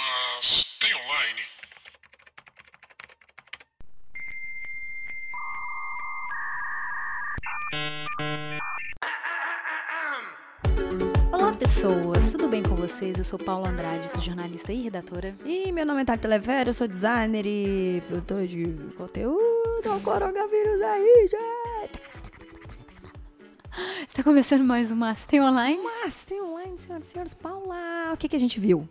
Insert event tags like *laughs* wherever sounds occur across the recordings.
mas tem online. Olá, pessoas! Tudo bem com vocês? Eu sou Paula Andrade, sou jornalista e redatora. E meu nome é Tati Televera, eu sou designer e produtora de conteúdo. O coronavírus aí, gente! Está começando mais uma Tem Online? Mas tem online, senhoras e senhores. Paula, o que, que a gente viu?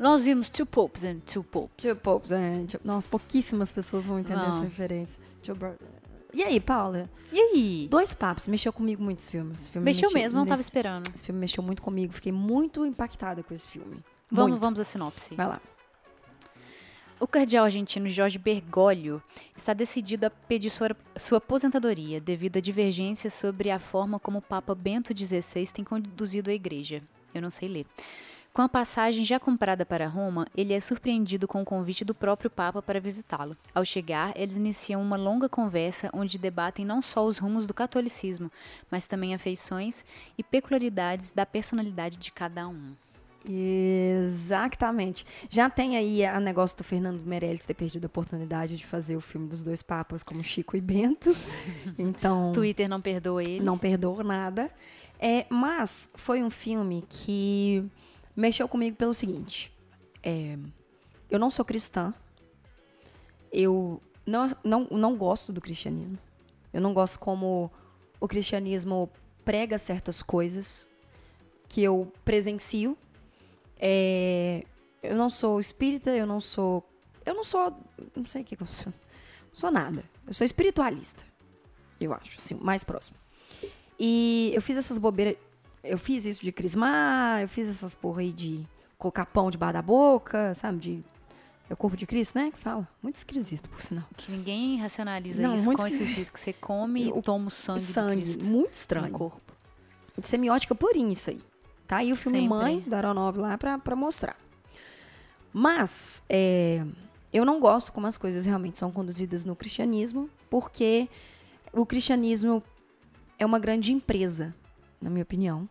Nós vimos Two Popes and Two Popes. Tio Popes, gente. Nossa, pouquíssimas pessoas vão entender Não. essa referência. Bro- E aí, Paula? E aí? Dois papos. Mexeu comigo muito esse filme. Esse filme Mexeu mesmo, não tava nesse- esperando. Esse filme mexeu muito comigo. Fiquei muito impactada com esse filme. Vamos, Muito. vamos à sinopse. Vai lá. O cardeal argentino Jorge Bergoglio está decidido a pedir sua, sua aposentadoria devido a divergências sobre a forma como o Papa Bento XVI tem conduzido a igreja. Eu não sei ler. Com a passagem já comprada para Roma, ele é surpreendido com o convite do próprio Papa para visitá-lo. Ao chegar, eles iniciam uma longa conversa onde debatem não só os rumos do catolicismo, mas também afeições e peculiaridades da personalidade de cada um. Exatamente. Já tem aí a negócio do Fernando Meirelles ter perdido a oportunidade de fazer o filme dos dois papas como Chico e Bento. *laughs* Então, Twitter não perdoa ele. não perdoou nada. É, mas foi um filme que mexeu comigo pelo seguinte. é, eu não sou cristã. Eu não, não, não gosto do cristianismo. Eu não gosto como o cristianismo prega certas coisas que eu presencio. É, eu não sou espírita, eu não sou. Eu não sou. Não sei o que, que eu sou. Não sou nada. Eu sou espiritualista. Eu acho, assim, mais próximo. E eu fiz essas bobeiras. Eu fiz isso de crismar, eu fiz essas porra aí de colocar pão debaixo da boca, sabe? De. É o corpo de Cristo, né? Que fala. Muito esquisito, por sinal. Que ninguém racionaliza Não, isso muito com esquisito. esquisito que você come e toma o sangue, Sangue. Cristo Muito no estranho. corpo. Semiótica purinha isso aí. Tá aí o filme Sempre. Mãe, da Aeronove lá, pra, pra mostrar. Mas, é, eu não gosto como as coisas realmente são conduzidas no cristianismo, porque o cristianismo é uma grande empresa, na minha opinião,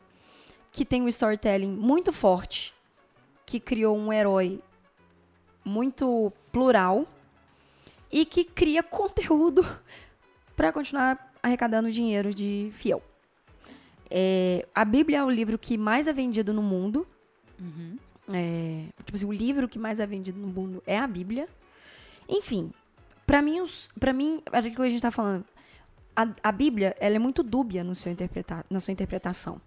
que tem um storytelling muito forte, que criou um herói muito plural e que cria *laughs* conteúdo para continuar arrecadando dinheiro de fiel. É, a Bíblia é o livro que mais é vendido no mundo. Uhum. É, tipo assim, o livro que mais é vendido no mundo é a Bíblia. Enfim, pra mim, pra mim, aquilo que a gente tá falando, a, a Bíblia, ela é muito dúbia no seu na sua interpretação.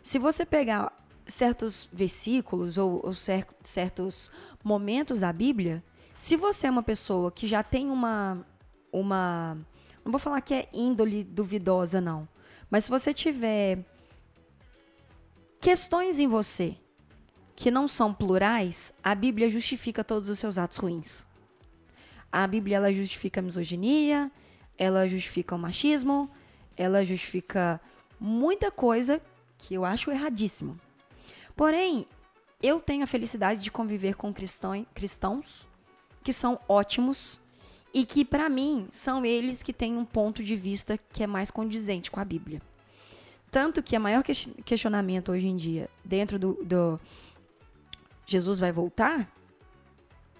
Se você pegar certos versículos ou, ou cer- certos momentos da Bíblia, se você é uma pessoa que já tem uma, uma, não vou falar que é índole duvidosa não, mas se você tiver questões em você que não são plurais, a Bíblia justifica todos os seus atos ruins. A Bíblia ela justifica a misoginia, ela justifica o machismo, ela justifica muita coisa que eu acho erradíssimo. Porém, eu tenho a felicidade de conviver com cristão- cristãos que são ótimos e que, para mim, são eles que têm um ponto de vista que é mais condizente com a Bíblia. Tanto que o maior ques- questionamento hoje em dia, dentro do, do Jesus vai voltar,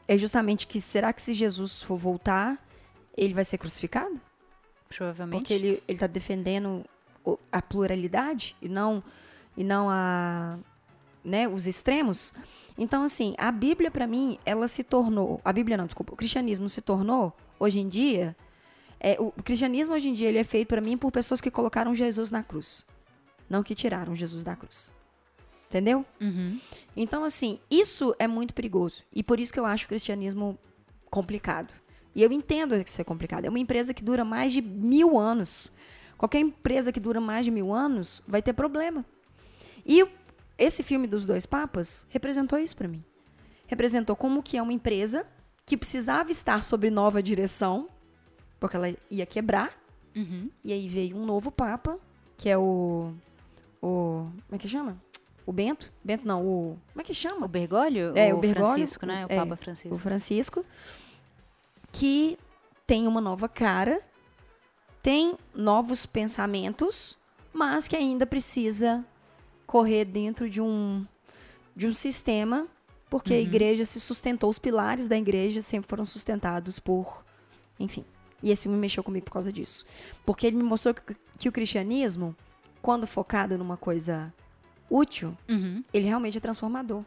é justamente que será que se Jesus for voltar, ele vai ser crucificado? Provavelmente. Porque ele está defendendo a pluralidade e não, e não a, né, os extremos. Então, assim, a Bíblia, para mim, ela se tornou. A Bíblia não, desculpa. O cristianismo se tornou, hoje em dia. é, o, o cristianismo, hoje em dia, ele é feito, para mim, por pessoas que colocaram Jesus na cruz. Não que tiraram Jesus da cruz. Entendeu? Uhum. Então, assim, isso é muito perigoso. E por isso que eu acho o cristianismo complicado. E eu entendo que isso é complicado. É uma empresa que dura mais de mil anos. Qualquer empresa que dura mais de mil anos vai ter problema. E esse filme dos dois papas representou isso pra mim. Representou como que é uma empresa que precisava estar sob nova direção, porque ela ia quebrar. Uhum. E aí veio um novo papa, que é o o como é que chama? O Bento? Bento não, o como é que chama? O Bergoglio? É, o o Bergoglio, Francisco, né? O é, Papa o Francisco. Que tem uma nova cara, tem novos pensamentos, mas que ainda precisa correr dentro de um de um sistema porque a igreja se sustentou, os pilares da igreja sempre foram sustentados por, enfim. E esse filme mexeu comigo por causa disso. Porque ele me mostrou que, que o cristianismo, quando focado numa coisa útil, Uhum. ele realmente é transformador.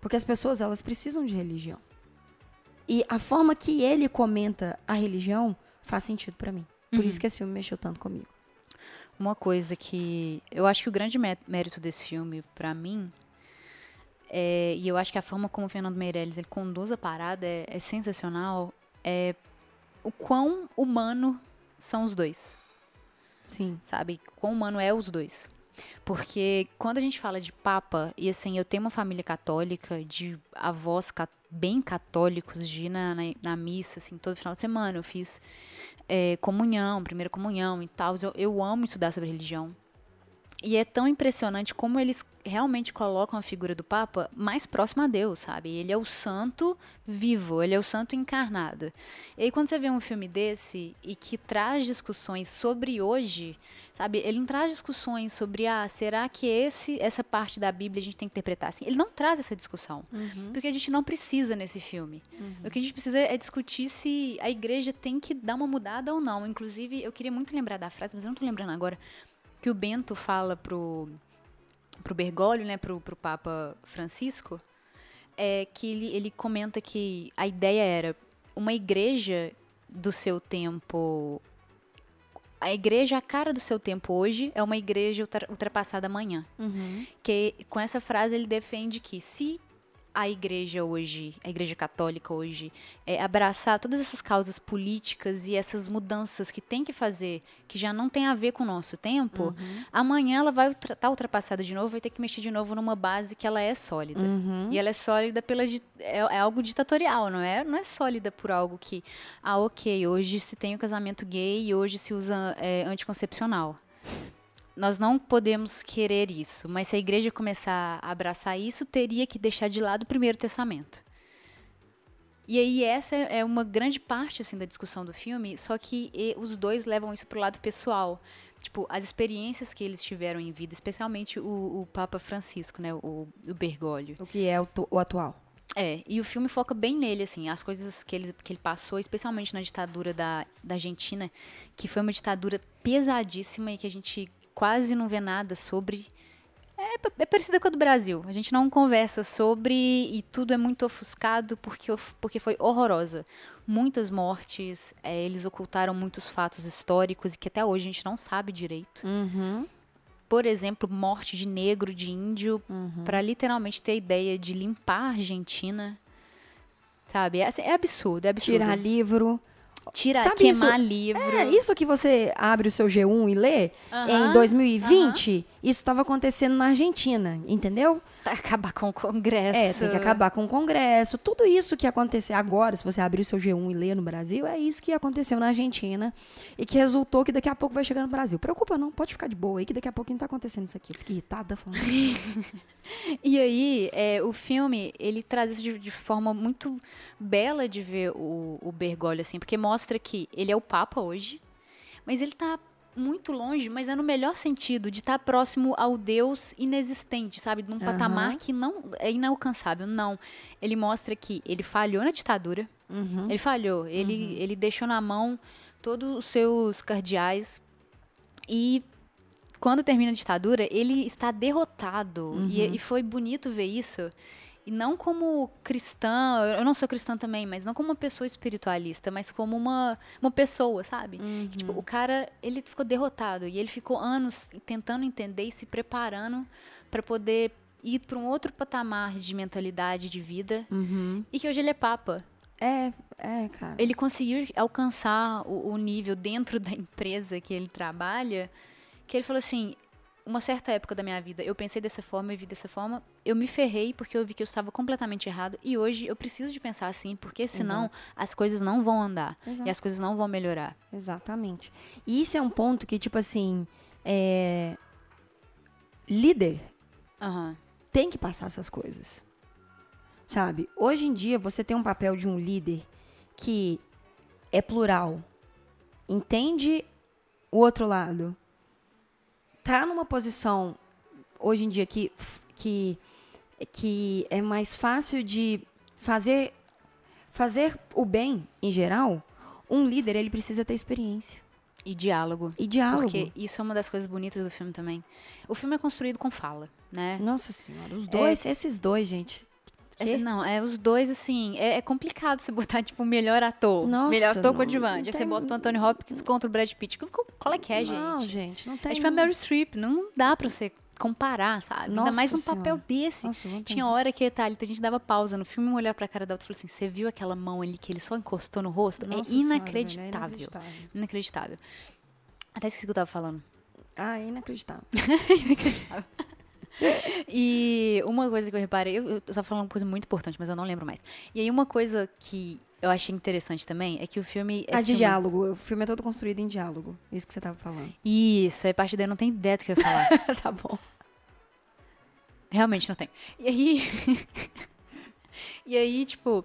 Porque as pessoas, elas precisam de religião. E a forma que ele comenta a religião faz sentido pra mim. Por Uhum. isso que esse filme mexeu tanto comigo. Uma coisa que eu acho que o grande mé- mérito desse filme, pra mim, é, e eu acho que a forma como o Fernando Meirelles ele conduz a parada é, é sensacional, é o quão humano são os dois, Sim. sabe? Quão humano é os dois. Porque quando a gente fala de papa, e assim, eu tenho uma família católica, de avós ca- bem católicos, de ir na, na, na missa, assim, todo final de semana. Eu fiz é, comunhão, primeira comunhão e tal. Eu, eu amo estudar sobre religião. E é tão impressionante como eles realmente colocam a figura do Papa mais próxima a Deus, sabe? Ele é o santo vivo, ele é o santo encarnado. E aí quando você vê um filme desse e que traz discussões sobre hoje, sabe? Ele não traz discussões sobre, ah, será que esse, essa parte da Bíblia a gente tem que interpretar assim? Ele não traz essa discussão. Porque a gente não precisa nesse filme. O que a gente precisa é discutir se a igreja tem que dar uma mudada ou não. Inclusive, eu queria muito lembrar da frase, mas eu não tô lembrando agora, que o Bento fala pro, pro Bergoglio, né, pro, pro Papa Francisco, é que ele, ele comenta que a ideia era uma igreja do seu tempo. A igreja, a cara do seu tempo hoje, é uma igreja ultra- ultrapassada amanhã. Que com essa frase ele defende que se a igreja hoje, a igreja católica hoje, é, abraçar todas essas causas políticas e essas mudanças que tem que fazer, que já não tem a ver com o nosso tempo, amanhã ela vai estar ultrapassada de novo, vai ter que mexer de novo numa base que ela é sólida. E ela é sólida pela é, é algo ditatorial, não é? Não é sólida por algo que, ah, ok, hoje se tem o casamento gay e hoje se usa é, anticoncepcional. Nós não podemos querer isso, mas se a igreja começar a abraçar isso, teria que deixar de lado o Primeiro Testamento. E aí essa é uma grande parte assim da discussão do filme, só que os dois levam isso pro lado pessoal. Tipo, as experiências que eles tiveram em vida, especialmente o, o Papa Francisco, né, o, o Bergoglio. O que é o, o atual. É, e o filme foca bem nele, assim, as coisas que ele, que ele passou, especialmente na ditadura da, da Argentina, que foi uma ditadura pesadíssima e que a gente quase não vê nada sobre. É, é parecida com a do Brasil. A gente não conversa sobre e tudo é muito ofuscado porque, porque foi horrorosa. Muitas mortes, é, eles ocultaram muitos fatos históricos e que até hoje a gente não sabe direito Uhum. por exemplo, morte de negro, de índio, pra literalmente ter a ideia de limpar a Argentina. Sabe? É, assim, é absurdo, é absurdo. Tirar livro. Tirar, Sabe queimar isso? livro. É, isso que você abre o seu G1 e lê, em 2020, isso estava acontecendo na Argentina, entendeu? *laughs* Acabar com o Congresso. É, tem que acabar com o Congresso. Tudo isso que aconteceu agora, se você abrir o seu G1 e ler no Brasil, é isso que aconteceu na Argentina e que resultou que daqui a pouco vai chegar no Brasil. Preocupa não, pode ficar de boa aí que daqui a pouco não tá acontecendo isso aqui. Eu fico irritada falando. *laughs* E aí, é, o filme, ele traz isso de, de forma muito bela de ver o, o Bergoglio, assim, porque mostra que ele é o Papa hoje, mas ele tá muito longe, mas é no melhor sentido, de estar próximo ao Deus inexistente, sabe? Num Aham. patamar que não é inalcançável. Não. Ele mostra que ele falhou na ditadura, Uhum. ele falhou, ele, ele deixou na mão todos os seus cardeais e quando termina a ditadura, ele está derrotado. E, e foi bonito ver isso. E não como cristã, eu não sou cristã também, mas não como uma pessoa espiritualista, mas como uma, uma pessoa, sabe? Que, tipo, o cara, ele ficou derrotado e ele ficou anos tentando entender e se preparando para poder ir para um outro patamar de mentalidade de vida Uhum. e que hoje ele é papa. É, é, cara. Ele conseguiu alcançar o, o nível dentro da empresa que ele trabalha, que ele falou assim, uma certa época da minha vida, eu pensei dessa forma e vi dessa forma, eu me ferrei porque eu vi que eu estava completamente errado e hoje eu preciso de pensar assim, porque senão as coisas não vão andar Exato. e as coisas não vão melhorar. Exatamente. E isso é um ponto que, tipo assim, é... líder Aham. tem que passar essas coisas. Sabe? Hoje em dia, você tem um papel de um líder que é plural, entende o outro lado, tá numa posição, hoje em dia, que, que que é mais fácil de fazer fazer o bem em geral, um líder ele precisa ter experiência E diálogo. e diálogo. Porque isso é uma das coisas bonitas do filme também. O filme é construído com fala, né? Nossa senhora, os dois, esses dois, gente. Essa- não, é os dois, assim, é, é complicado você botar, tipo, o melhor ator. Nossa, melhor ator coadjuvante. você bota o Anthony Hopkins contra o Brad Pitt. Qual, é que é, gente? Não, gente, não tem. é tipo a Meryl Streep. Não dá pra você comparar, sabe? Ainda Nossa mais um Senhora. papel desse. Nossa, não tem. Tinha hora que, Thalita, a gente dava pausa no filme, um olhar pra cara da outra e falou assim, você viu aquela mão ali que ele só encostou no rosto? Nossa é Senhora, velho, inacreditável. é inacreditável. Inacreditável. Até esqueci o que eu tava falando. Ah, é inacreditável. *laughs* Inacreditável. *laughs* e uma coisa que eu reparei, eu, eu tava falando uma coisa muito importante, mas eu não lembro mais. E aí uma coisa que eu achei interessante também é que o filme é ah, de filma- diálogo. O filme é todo construído em diálogo. Isso que você tava falando. Isso, aí a parte daí eu não tem ideia do que eu ia falar. *laughs* tá bom. Realmente não tem. E aí. *laughs* e aí, tipo,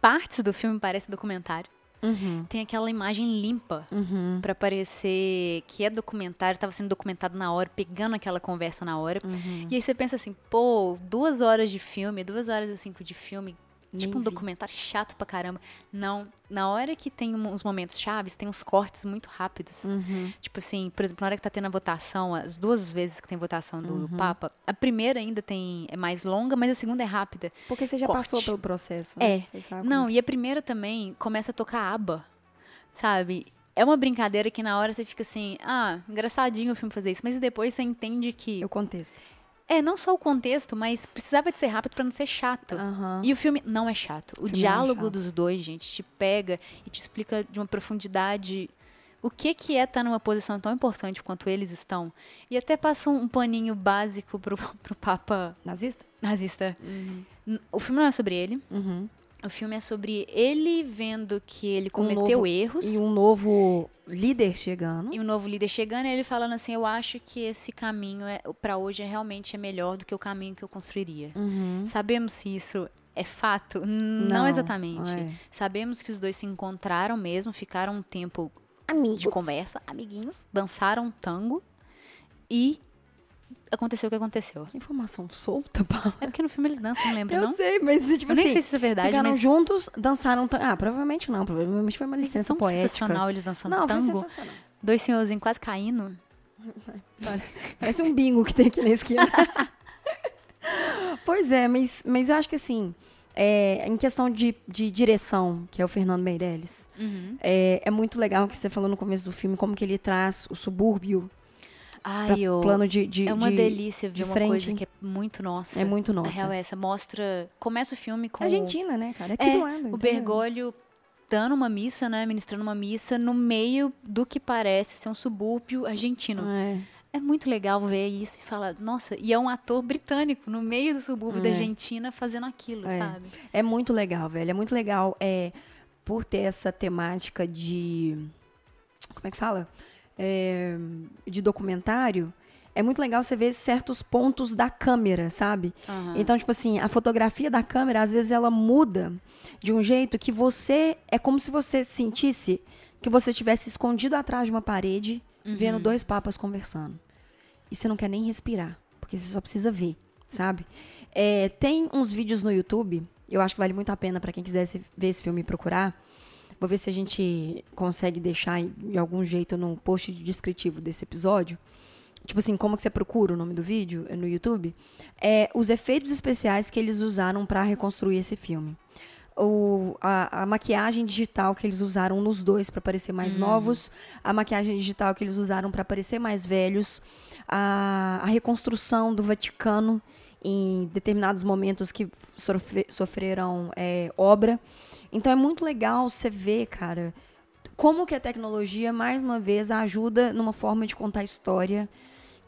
partes do filme parecem documentário. Uhum. Tem aquela imagem limpa Uhum. pra parecer que é documentário, tava sendo documentado na hora, pegando aquela conversa na hora. Uhum. E aí você pensa assim, pô, duas horas de filme, duas horas e cinco de filme, Nem tipo um vi. documentário chato pra caramba. Não, na hora que tem uns momentos chaves, tem uns cortes muito rápidos. Uhum. Tipo assim, por exemplo, na hora que tá tendo a votação, as duas vezes que tem votação do Uhum. Papa, a primeira ainda tem é mais longa, mas a segunda é rápida. Porque você já Corte. passou pelo processo. É. Né? Você sabe Não, como- e a primeira também começa a tocar aba, sabe? É uma brincadeira que na hora você fica assim, ah, engraçadinho o filme fazer isso, mas depois você entende que é o contexto. É não só o contexto, mas precisava de ser rápido pra não ser chato. Aham. E o filme não é chato. O não é diálogo chato. dos dois, gente, te pega e te explica de uma profundidade o que que é estar numa posição tão importante quanto eles estão. E até passa um, um paninho básico pro, *laughs* pro Papa Nazista? nazista. Uhum. O filme não é sobre ele. Uhum. O filme é sobre ele vendo que ele cometeu novo- erros. E um novo líder chegando. E o novo líder chegando e ele falando assim, eu acho que esse caminho é para hoje é realmente é melhor do que o caminho que eu construiria. Uhum. Sabemos se isso é fato? Não, Não, exatamente. é. Sabemos que os dois se encontraram mesmo, ficaram um tempo Amigos. de conversa, amiguinhos, dançaram tango e aconteceu o que aconteceu. Que informação solta, *laughs* Paulo. É porque no filme eles dançam, não lembro Eu não? sei, mas tipo eu nem assim, sei se isso é verdade, ficaram mas juntos, dançaram. Ah, provavelmente não, provavelmente foi uma é licença tão poética. sensacional eles dançando Não, foi tango. sensacional. Dois senhorzinhos quase caindo. *laughs* Parece um bingo que tem aqui na esquina. *laughs* pois é, mas, mas eu acho que assim, é, em questão de, de direção, que é o Fernando Meirelles, Uhum. é, é muito legal o que você falou no começo do filme, como que ele traz o subúrbio Ai, ô, plano de, de é uma de- delícia ver de uma frente. coisa que é muito nossa. É muito A nossa. real é essa. Mostra. Começa o filme com. Argentina, né, cara? Aqui É, do lado. O? Bergoglio dando uma missa, né? Ministrando uma missa no meio do que parece ser um subúrbio argentino. É. É muito legal ver isso e falar, nossa, e é um ator britânico no meio do subúrbio da É. Argentina fazendo aquilo, É. sabe? É muito legal, velho. É muito legal é, por ter essa temática de. Como é que fala? É, de documentário. É muito legal você ver certos pontos da câmera, sabe? Aham. Então, tipo assim, a fotografia da câmera, às vezes, ela muda de um jeito que você. É como se você sentisse que você estivesse escondido atrás de uma parede, vendo dois papas conversando. E você não quer nem respirar, porque você só precisa ver, sabe? É, tem uns vídeos no YouTube, eu acho que vale muito a pena para quem quiser se- ver esse filme e procurar. Vou ver se a gente consegue deixar de algum jeito no post descritivo desse episódio. Tipo assim, como que você procura o nome do vídeo é no YouTube? É os efeitos especiais que eles usaram para reconstruir esse filme. O, a, a maquiagem digital que eles usaram nos dois para parecer mais novos, a maquiagem digital que eles usaram para parecer mais velhos, a, a reconstrução do Vaticano em determinados momentos que sofre- sofreram é, obra. Então é muito legal você ver, cara, como que a tecnologia, mais uma vez, ajuda numa forma de contar história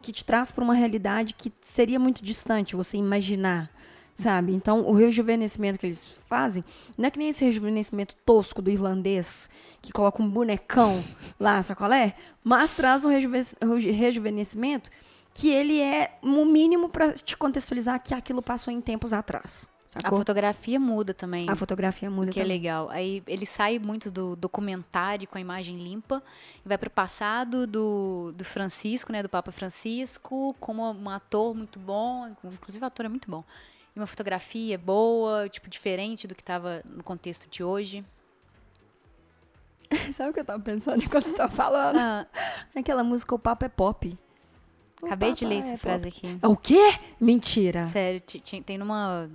que te traz para uma realidade que seria muito distante você imaginar, sabe? Então, o rejuvenescimento que eles fazem não é que nem esse rejuvenescimento tosco do irlandês, que coloca um bonecão lá, sacolé? Mas traz um rejuve- reju- rejuvenescimento que ele é o mínimo para te contextualizar que aquilo passou em tempos atrás, A Sacou? fotografia muda também. A fotografia muda que é também. legal. Aí ele sai muito do documentário com a imagem limpa e vai pro passado do, do Francisco, né? Do Papa Francisco, como um ator muito bom. Inclusive o ator é muito bom. E uma fotografia boa, tipo, diferente do que tava no contexto de hoje. *laughs* Sabe o que eu tava pensando enquanto você tava falando? Ah, Aquela música O Papo é Pop. Acabei de Papo ler é essa pop. frase aqui. É O quê? Mentira. Sério, tem numa,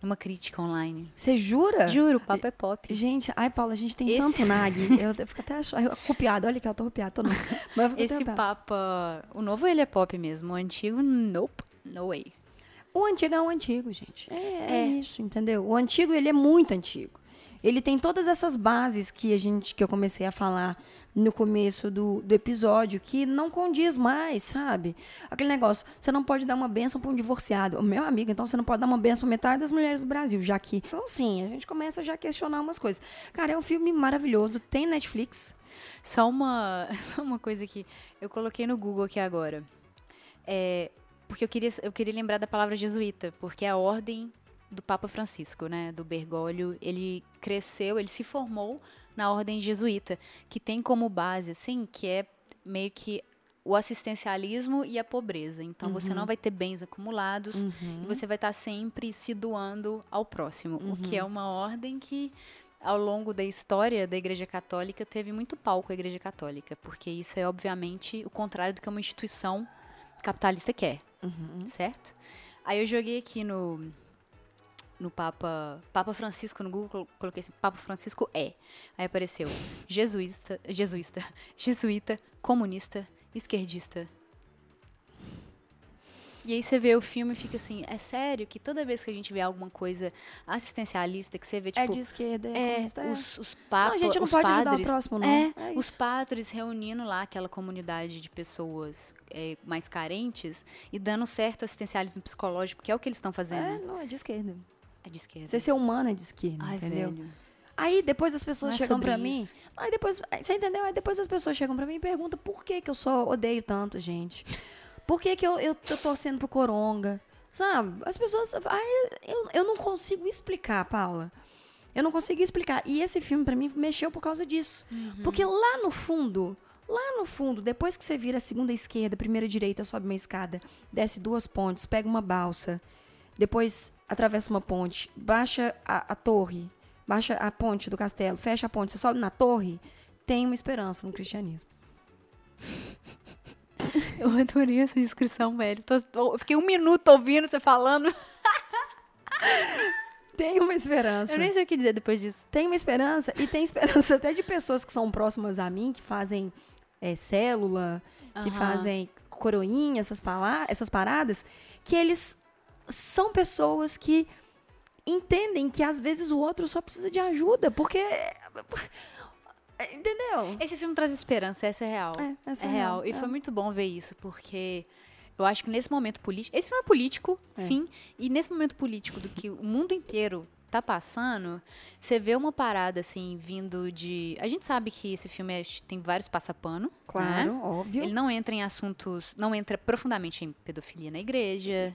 numa crítica online. Você jura? Juro, o papo é pop. Gente, ai, Paula, a gente tem Esse- tanto nag. *laughs* Eu fico até arrupiada. Olha que eu tô arrupiada, tô não. Mas Esse papa. O novo ele é pop mesmo. O antigo, nope, no way. O antigo é o antigo, gente. É, é É. isso, entendeu? O antigo, ele é muito antigo. Ele tem todas essas bases que a gente que eu comecei a falar no começo do, do episódio, que não condiz mais, sabe? Aquele negócio, você não pode dar uma benção para um divorciado. Meu amigo, então você não pode dar uma benção para metade das mulheres do Brasil, já que. Então, assim, a gente começa já a questionar umas coisas. Cara, é um filme maravilhoso, tem Netflix. Só uma, *laughs* só uma coisa que eu coloquei no Google aqui agora. É, porque eu queria, eu queria lembrar da palavra jesuíta, porque é a ordem do Papa Francisco, né, do Bergoglio, ele cresceu, ele se formou na ordem jesuíta, que tem como base, assim, que é meio que o assistencialismo e a pobreza. Então você não vai ter bens acumulados e você vai estar sempre se doando ao próximo, o que é uma ordem que ao longo da história da Igreja Católica teve muito pau com a Igreja Católica, porque isso é obviamente o contrário do que uma instituição capitalista quer, certo? Aí eu joguei aqui no no Papa Papa Francisco no Google colo- coloquei assim Papa Francisco é aí apareceu jesuísta jesuísta *laughs* jesuíta comunista esquerdista e aí você vê o filme e fica assim é sério que toda vez que a gente vê alguma coisa assistencialista que você vê é tipo de esquerda, é, é, é. os, os papas, Não, a gente não os pode padres, ajudar o próximo, não. É, É os padres reunindo lá aquela comunidade de pessoas é, mais carentes e dando certo assistencialismo psicológico, que é o que eles estão É, fazendo. não, é de esquerda. É, de esquerda. Você ser humano é de esquerda, Ai, entendeu? velho. Aí depois as pessoas é chegam pra mim. Aí depois, aí, você entendeu? Aí depois as pessoas chegam pra mim e perguntam por que que eu só odeio tanto, gente. Por que que eu, eu tô torcendo pro Coronga? Sabe? As pessoas. Ai, eu, eu não consigo explicar, Paula. Eu não consigo explicar. E esse filme, pra mim, mexeu por causa disso. Porque lá no fundo, lá no fundo, depois que você vira a segunda esquerda, primeira direita, sobe uma escada, desce duas pontes, pega uma balsa, depois atravessa uma ponte, baixa a, a torre, baixa a ponte do castelo, fecha a ponte, você sobe na torre, tem uma esperança no cristianismo. *laughs* Eu adorei essa descrição, velho. Tô- eu fiquei um minuto ouvindo você falando. *laughs* Tem uma esperança. Eu nem sei o que dizer depois disso. Tem uma esperança, e tem esperança até de pessoas que são próximas a mim, que fazem é, célula, que fazem coroinha, essas, essas paradas, que eles são pessoas que entendem que às vezes o outro só precisa de ajuda, porque. *laughs* Entendeu? Esse filme traz esperança, essa é real. É, essa é é real. real, E é. foi muito bom ver isso, porque eu acho que nesse momento político. Esse filme é político, É. fim. E nesse momento político do que o mundo inteiro tá passando, você vê uma parada assim, vindo de. A gente sabe que esse filme é- tem vários passapano. Claro, Né? óbvio. Ele não entra em assuntos. Não entra profundamente em pedofilia na igreja.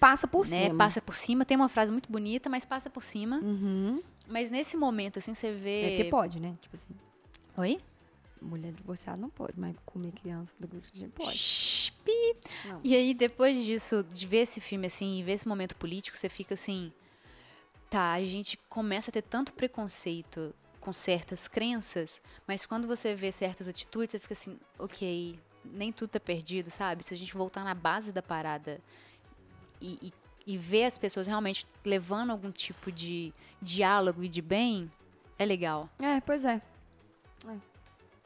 Passa por né? cima. Passa por cima. Tem uma frase muito bonita, mas passa por cima. Uhum. Mas nesse momento, assim, você vê. É que pode, né? Tipo assim, Oi? mulher divorciada não pode, mas comer criança do grupo de gente pode. Shhh. E aí, depois disso, de ver esse filme assim, e ver esse momento político, você fica assim. Tá, a gente começa a ter tanto preconceito com certas crenças, mas quando você vê certas atitudes, você fica assim, ok, nem tudo tá perdido, sabe? Se a gente voltar na base da parada e, e, ver as pessoas realmente levando algum tipo de diálogo e de bem, é legal. É, pois é. é.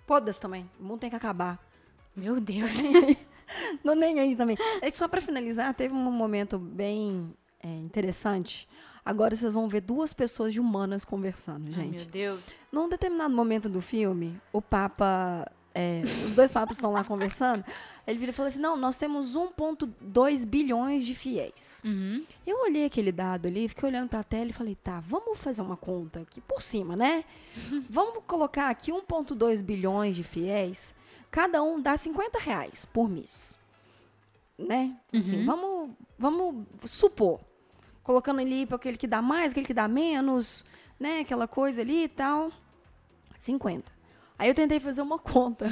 Foda-se também. O mundo tem que acabar. Meu Deus. *laughs* Não nem aí também. É que só pra finalizar, teve um momento bem é, interessante. Agora vocês vão ver duas pessoas de humanas conversando, Ai, meu gente. Deus. Num determinado momento do filme, o Papa. É, os dois papas estão lá conversando. Ele vira e fala assim: Não, nós temos 1,2 bilhões de fiéis. Uhum. Eu olhei aquele dado ali, fiquei olhando pra tela e falei: Tá, vamos fazer uma conta aqui por cima, né? *laughs* vamos colocar aqui 1,2 bilhões de fiéis. Cada um dá 50 reais por mês. Né? Assim, Uhum. vamos, vamos supor. colocando ali para aquele que dá mais, aquele que dá menos, né? Aquela coisa ali e tal. 50. Aí eu tentei fazer uma *laughs* conta.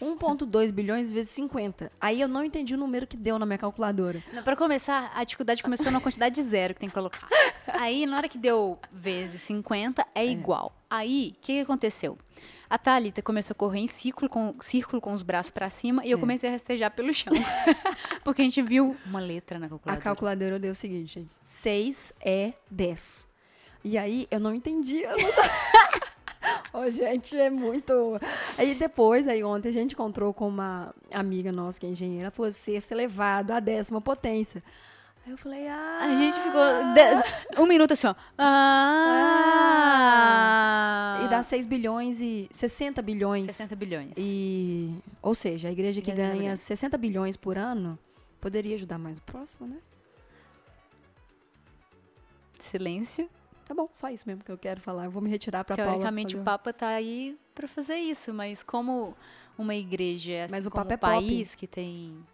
1,2 bilhões vezes 50. Aí eu não entendi o número que deu na minha calculadora. Para começar, a dificuldade começou na quantidade de zero que tem que colocar. Aí, na hora que deu vezes 50, é, é. igual. Aí, o que, que, aconteceu? A Thalita começou a correr em círculo com, círculo com os braços para cima e eu é. comecei a rastejar pelo chão. *laughs* porque a gente viu uma letra na calculadora. A calculadora deu o seguinte, gente. 6 é 10. E aí, eu não entendi. Eu não oh, gente, é muito. Aí depois, aí ontem a gente encontrou com uma amiga nossa que é engenheira, ela falou sexto elevado à décima potência. Aí eu falei, ah. A gente ficou um minuto assim, ó. Ah, ah. E dá 6 bilhões e 60 bilhões. 60 bilhões. E, ou seja, a igreja que ganha 60 bilhões por ano poderia ajudar mais o próximo, né? Silêncio. Tá bom, só isso mesmo que eu quero falar. Eu vou me retirar para Paula. Teoricamente o Papa tá aí para fazer isso, mas como uma igreja, assim, mas o Papa é país pop. que tem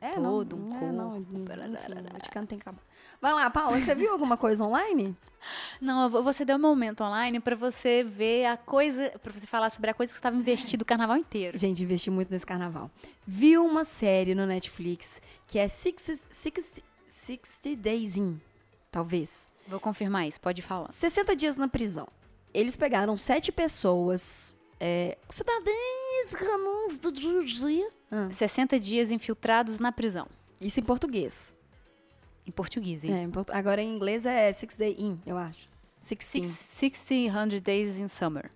é, todo não, um é, corpo. Não, enfim, o Vaticano tem que acabar. Vai lá, Paula, você viu alguma coisa online? Não, você deu um momento online para você ver a coisa, para você falar sobre a coisa que estava investido o carnaval inteiro. Gente, investi muito nesse carnaval. Viu uma série no Netflix que é 60, 60, 60 Days In, talvez. Vou confirmar isso, pode falar. 60 dias na prisão. Eles pegaram sete pessoas. É, ah. 60 dias infiltrados na prisão. Isso em português. Em português, hein? É, em. Agora em inglês é Six Day In, eu acho. Sixteen. Sixteen Days in Summer.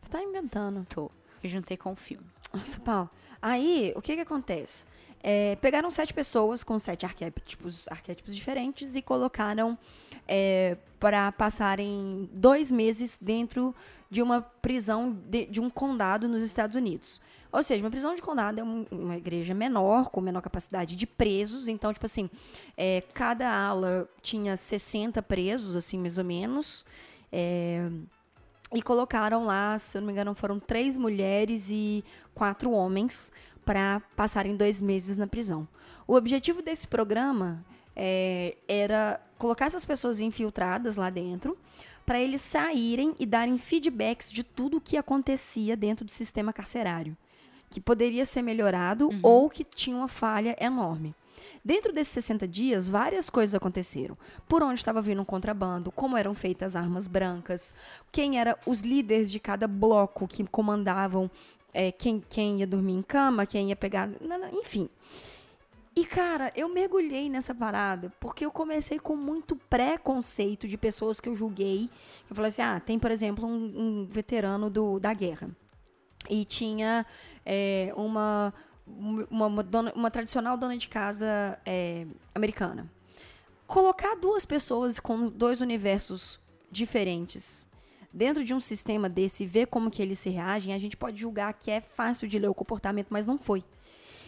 Você tá inventando. Tô. Eu juntei com o filme. Nossa, Paulo. Aí, o que que acontece? É, pegaram sete pessoas com sete arquétipos, arquétipos diferentes e colocaram é, para passarem dois meses dentro de uma prisão de, de, um condado nos Estados Unidos. Ou seja, uma prisão de condado é um, uma igreja menor, com menor capacidade de presos. Então, tipo assim, é, cada ala tinha 60 presos, assim, mais ou menos. É, e colocaram lá, se eu não me engano, foram três mulheres e quatro homens para passarem dois meses na prisão. O objetivo desse programa é, era colocar essas pessoas infiltradas lá dentro para eles saírem e darem feedbacks de tudo o que acontecia dentro do sistema carcerário, que poderia ser melhorado uhum. ou que tinha uma falha enorme. Dentro desses 60 dias, várias coisas aconteceram. Por onde estava vindo um contrabando, como eram feitas as armas brancas, quem eram os líderes de cada bloco que comandavam é, quem, quem ia dormir em cama, quem ia pegar. Enfim. E, cara, eu mergulhei nessa parada porque eu comecei com muito preconceito de pessoas que eu julguei. Eu falei assim: ah, tem, por exemplo, um, um veterano do, da guerra. E tinha é, uma, uma, uma, dona, uma, tradicional dona de casa é, americana. Colocar duas pessoas com dois universos diferentes dentro de um sistema desse, ver como que eles se reagem, a gente pode julgar que é fácil de ler o comportamento, mas não foi.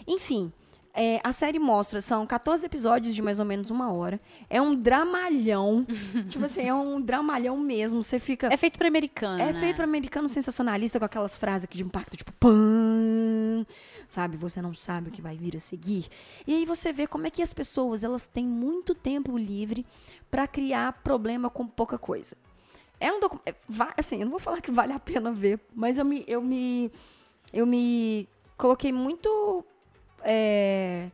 Enfim, é, a série mostra, são 14 episódios de mais ou menos uma hora. É um dramalhão. *laughs* tipo assim, é um dramalhão mesmo. Você fica. É feito para americano. É né? feito para americano sensacionalista, com aquelas frases de impacto, tipo, pã, sabe? Você não sabe o que vai vir a seguir. E aí você vê como é que as pessoas elas têm muito tempo livre para criar problema com pouca coisa. É um documento. É, assim, eu não vou falar que vale a pena ver, mas eu me. Eu me, eu me coloquei muito. É,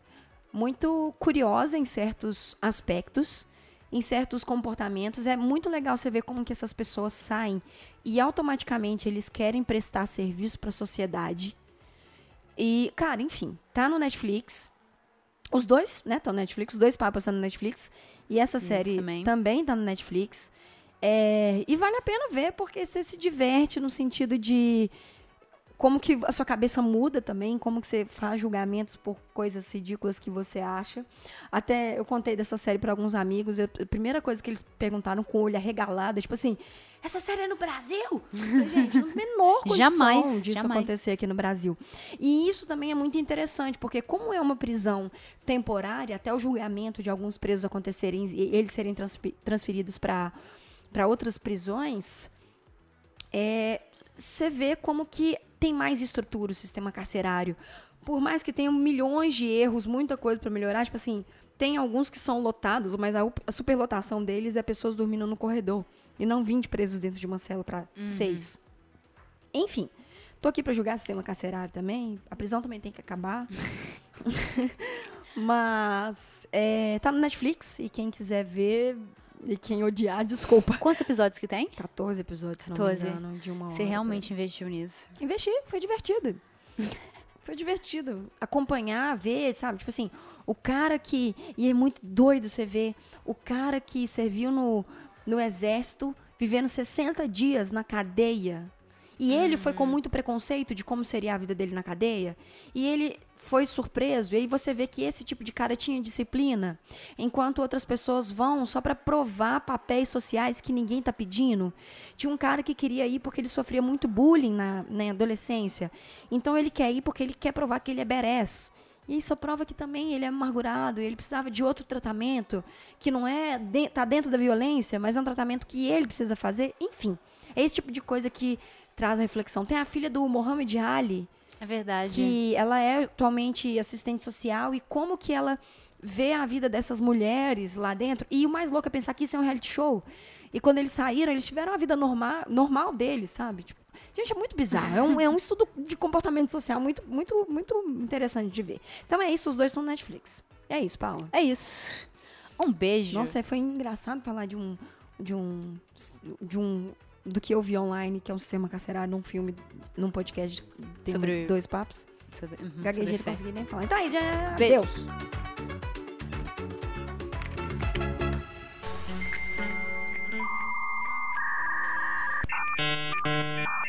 muito curiosa em certos aspectos, em certos comportamentos. É muito legal você ver como que essas pessoas saem e automaticamente eles querem prestar serviço para a sociedade. E, cara, enfim, tá no Netflix. Os dois, né, estão no Netflix, os dois papas estão no Netflix. E essa Isso série também. também tá no Netflix. É, e vale a pena ver, porque você se diverte no sentido de como que a sua cabeça muda também, como que você faz julgamentos por coisas ridículas que você acha. Até eu contei dessa série para alguns amigos, a primeira coisa que eles perguntaram com o olho arregalado, tipo assim, essa série é no Brasil? Gente, no menor *laughs* condição jamais, disso jamais. acontecer aqui no Brasil. E isso também é muito interessante, porque como é uma prisão temporária, até o julgamento de alguns presos acontecerem e eles serem transferidos para para outras prisões, é, você vê como que tem mais estrutura o sistema carcerário. Por mais que tenha milhões de erros, muita coisa para melhorar, tipo assim, tem alguns que são lotados, mas a, a superlotação deles é pessoas dormindo no corredor. E não 20 presos dentro de uma cela para seis. Enfim, tô aqui para julgar sistema carcerário também. A prisão também tem que acabar. *laughs* *laughs* mas é, tá no Netflix e quem quiser ver e quem odiar, desculpa. Quantos episódios que tem? 14 episódios, se não 14. me engano, de uma hora. Você realmente investiu nisso. Investi, foi divertido. *laughs* foi divertido. Acompanhar, ver, sabe? Tipo assim, o cara que. E é muito doido você ver o cara que serviu no, no exército, vivendo 60 dias na cadeia. E ele foi com muito preconceito de como seria a vida dele na cadeia. E ele foi surpreso. E aí você vê que esse tipo de cara tinha disciplina, enquanto outras pessoas vão só para provar papéis sociais que ninguém tá pedindo. Tinha um cara que queria ir porque ele sofria muito bullying na, na adolescência. Então ele quer ir porque ele quer provar que ele é berés. E isso prova que também ele é amargurado, ele precisava de outro tratamento, que não é de, tá dentro da violência, mas é um tratamento que ele precisa fazer. Enfim, é esse tipo de coisa que traz a reflexão. Tem a filha do Mohamed Ali, É verdade. que ela é atualmente assistente social e como que ela vê a vida dessas mulheres lá dentro. E o mais louco é pensar que isso é um reality show. E quando eles saíram, eles tiveram a vida normal, normal deles, sabe? Tipo, gente, é muito bizarro. É um, é um *laughs* estudo de comportamento social muito, muito, muito interessante de ver. Então é isso, os dois estão no Netflix. É isso, Paula. É isso. Um beijo. Nossa, foi engraçado falar de um. De um. De um do que eu vi online, que é um sistema carcerário num filme, num podcast, tem sobre... dois papos. Sobre, uhum, Gaguejei, não consegui nem falar. Então é aí, já... É Beijo. Thank you.